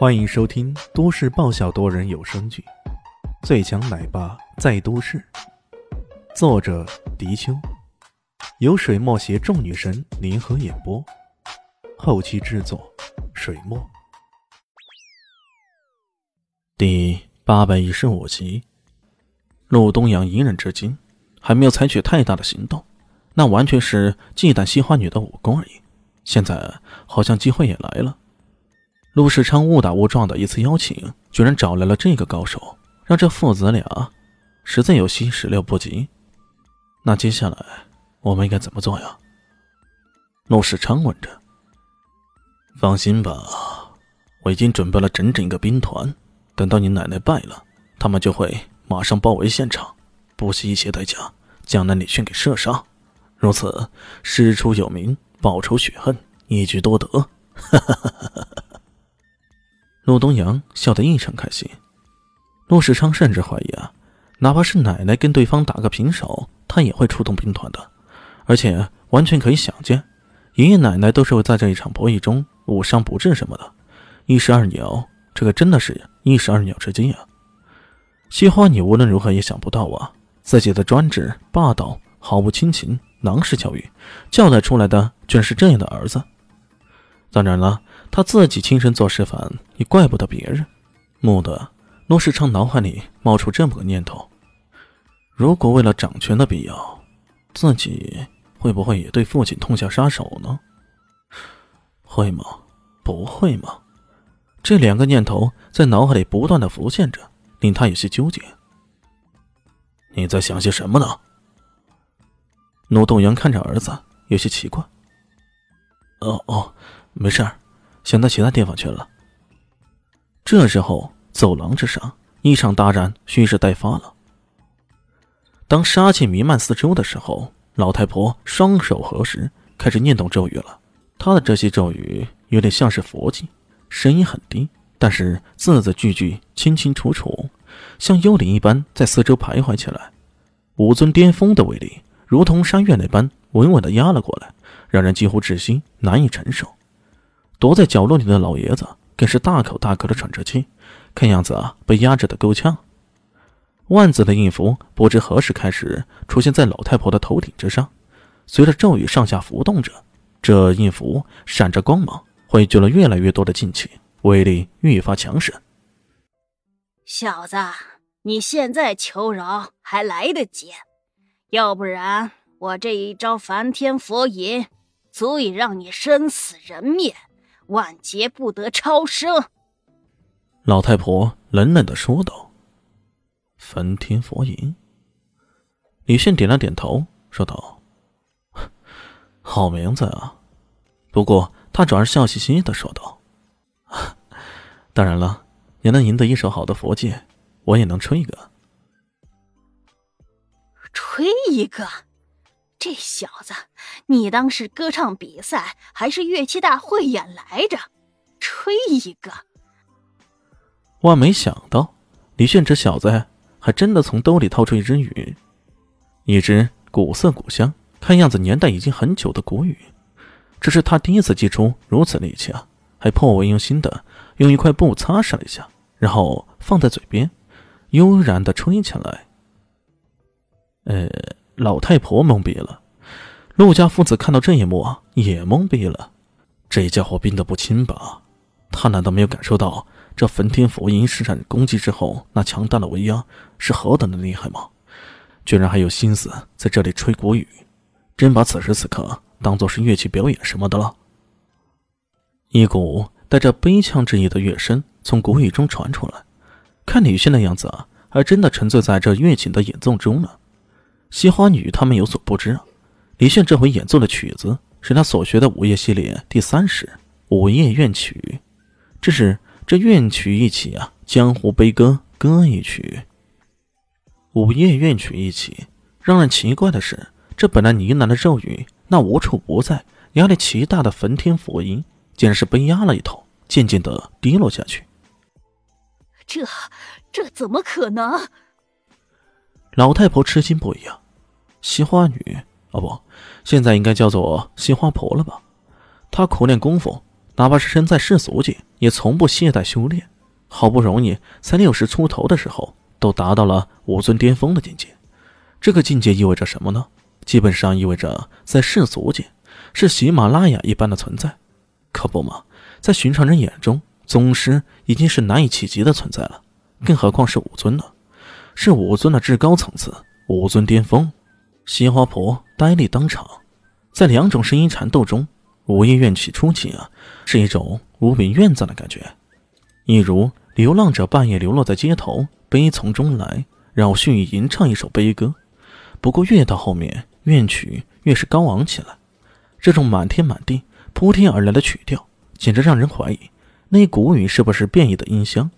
欢迎收听都市爆笑多人有声剧《最强奶爸在都市》，作者：迪秋，由水墨携众女神联合演播，后期制作：水墨。第八百一十五集，陆东阳隐忍至今，还没有采取太大的行动，那完全是忌惮西花女的武功而已。现在好像机会也来了。陆世昌误打误撞的一次邀请，居然找来了这个高手，让这父子俩实在有些始料不及。那接下来我们应该怎么做呀？陆世昌问着。放心吧，我已经准备了整整一个兵团，等到你奶奶败了，他们就会马上包围现场，不惜一切代价将那李迅给射杀。如此，师出有名，报仇雪恨，一举多得。哈哈哈哈哈！陆东阳笑得异常开心，陆世昌甚至怀疑啊，哪怕是奶奶跟对方打个平手，他也会出动兵团的，而且完全可以想见，爷爷奶奶都是会在这一场博弈中误伤不治什么的。一石二鸟，这个真的是一石二鸟之计啊！西花你无论如何也想不到啊，自己的专制霸道、毫无亲情、囊式教育，教带出来的居然是这样的儿子。当然了。他自己亲身做示范，也怪不得别人。蓦地，陆世昌脑海里冒出这么个念头：如果为了掌权的必要，自己会不会也对父亲痛下杀手呢？会吗？不会吗？这两个念头在脑海里不断的浮现着，令他有些纠结。你在想些什么呢？陆东阳看着儿子，有些奇怪。哦哦，没事儿。想到其他地方去了。这时候，走廊之上，一场大战蓄势待发了。当杀气弥漫四周的时候，老太婆双手合十，开始念动咒语了。她的这些咒语有点像是佛经，声音很低，但是字字句句清清楚楚，像幽灵一般在四周徘徊起来。五尊巅峰的威力，如同山岳那般稳稳的压了过来，让人几乎窒息，难以承受。躲在角落里的老爷子更是大口大口的喘着气，看样子啊被压制的够呛。万字的印符不知何时开始出现在老太婆的头顶之上，随着咒语上下浮动着，这印符闪着光芒，汇聚了越来越多的劲气，威力愈发强势。小子，你现在求饶还来得及，要不然我这一招梵天佛引，足以让你生死人灭。万劫不得超生。老太婆冷冷的说道：“梵天佛影。”李迅点了点头，说道：“好名字啊。”不过他转而笑嘻嘻的说道：“ 当然了，也能赢得一手好的佛界，我也能吹一个。吹一个。”这小子，你当是歌唱比赛还是乐器大会演来着？吹一个！万没想到，李炫这小子还真的从兜里掏出一支雨，一支古色古香、看样子年代已经很久的古雨。这是他第一次祭出如此力气啊，还颇为用心的用一块布擦拭了一下，然后放在嘴边，悠然的吹起来。呃。老太婆懵逼了，陆家父子看到这一幕啊，也懵逼了。这家伙病得不轻吧？他难道没有感受到这焚天佛音施展攻击之后那强大的威压是何等的厉害吗？居然还有心思在这里吹国语，真把此时此刻当做是乐器表演什么的了？一股带着悲怆之意的乐声从国语中传出来，看李现的样子啊，还真的沉醉在这乐器的演奏中呢。西花女他们有所不知啊，李炫这回演奏的曲子是他所学的午夜系列第三十《午夜怨曲》，这是这怨曲一起啊，江湖悲歌歌一曲。午夜怨曲一起，让人奇怪的是，这本来呢喃的咒语，那无处不在、压力奇大的焚天佛音，竟然是被压了一头，渐渐的低落下去。这这怎么可能？老太婆吃惊不已啊！西花女哦不，现在应该叫做西花婆了吧？她苦练功夫，哪怕是身在世俗界，也从不懈怠修炼。好不容易在六十出头的时候，都达到了武尊巅峰的境界。这个境界意味着什么呢？基本上意味着在世俗界是喜马拉雅一般的存在，可不嘛，在寻常人眼中，宗师已经是难以企及的存在了，更何况是武尊呢？是武尊的至高层次，武尊巅峰。西花婆呆立当场，在两种声音缠斗中，午夜怨气初起啊，是一种无比怨憎的感觉，一如流浪者半夜流落在街头，悲从中来，让蓄意吟唱一首悲歌。不过越到后面，怨曲越是高昂起来，这种满天满地铺天而来的曲调，简直让人怀疑那古语是不是变异的音箱，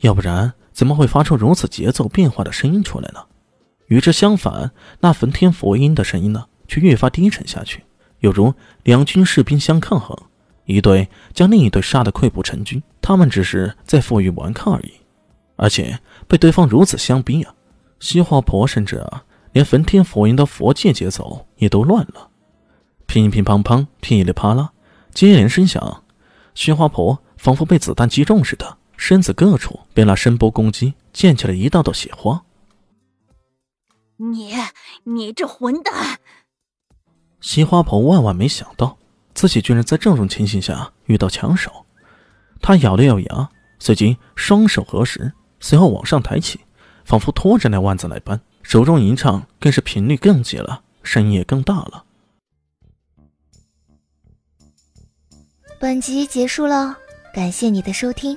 要不然怎么会发出如此节奏变化的声音出来呢？与之相反，那焚天佛音的声音呢，却越发低沉下去，犹如两军士兵相抗衡，一队将另一队杀得溃不成军，他们只是在负隅顽抗而已。而且被对方如此相逼啊，西华婆甚至。连焚天佛音的佛界节奏也都乱了，乒乒乓乓，噼里啪啦，接连声响。西华婆仿佛被子弹击中似的，身子各处被那声波攻击，溅起了一道道血花。你，你这混蛋！西花婆万万没想到，自己居然在这种情形下遇到强手。她咬了咬牙，随即双手合十，随后往上抬起，仿佛拖着那腕子来般。手中吟唱更是频率更急了，声音也更大了。本集结束了，感谢你的收听，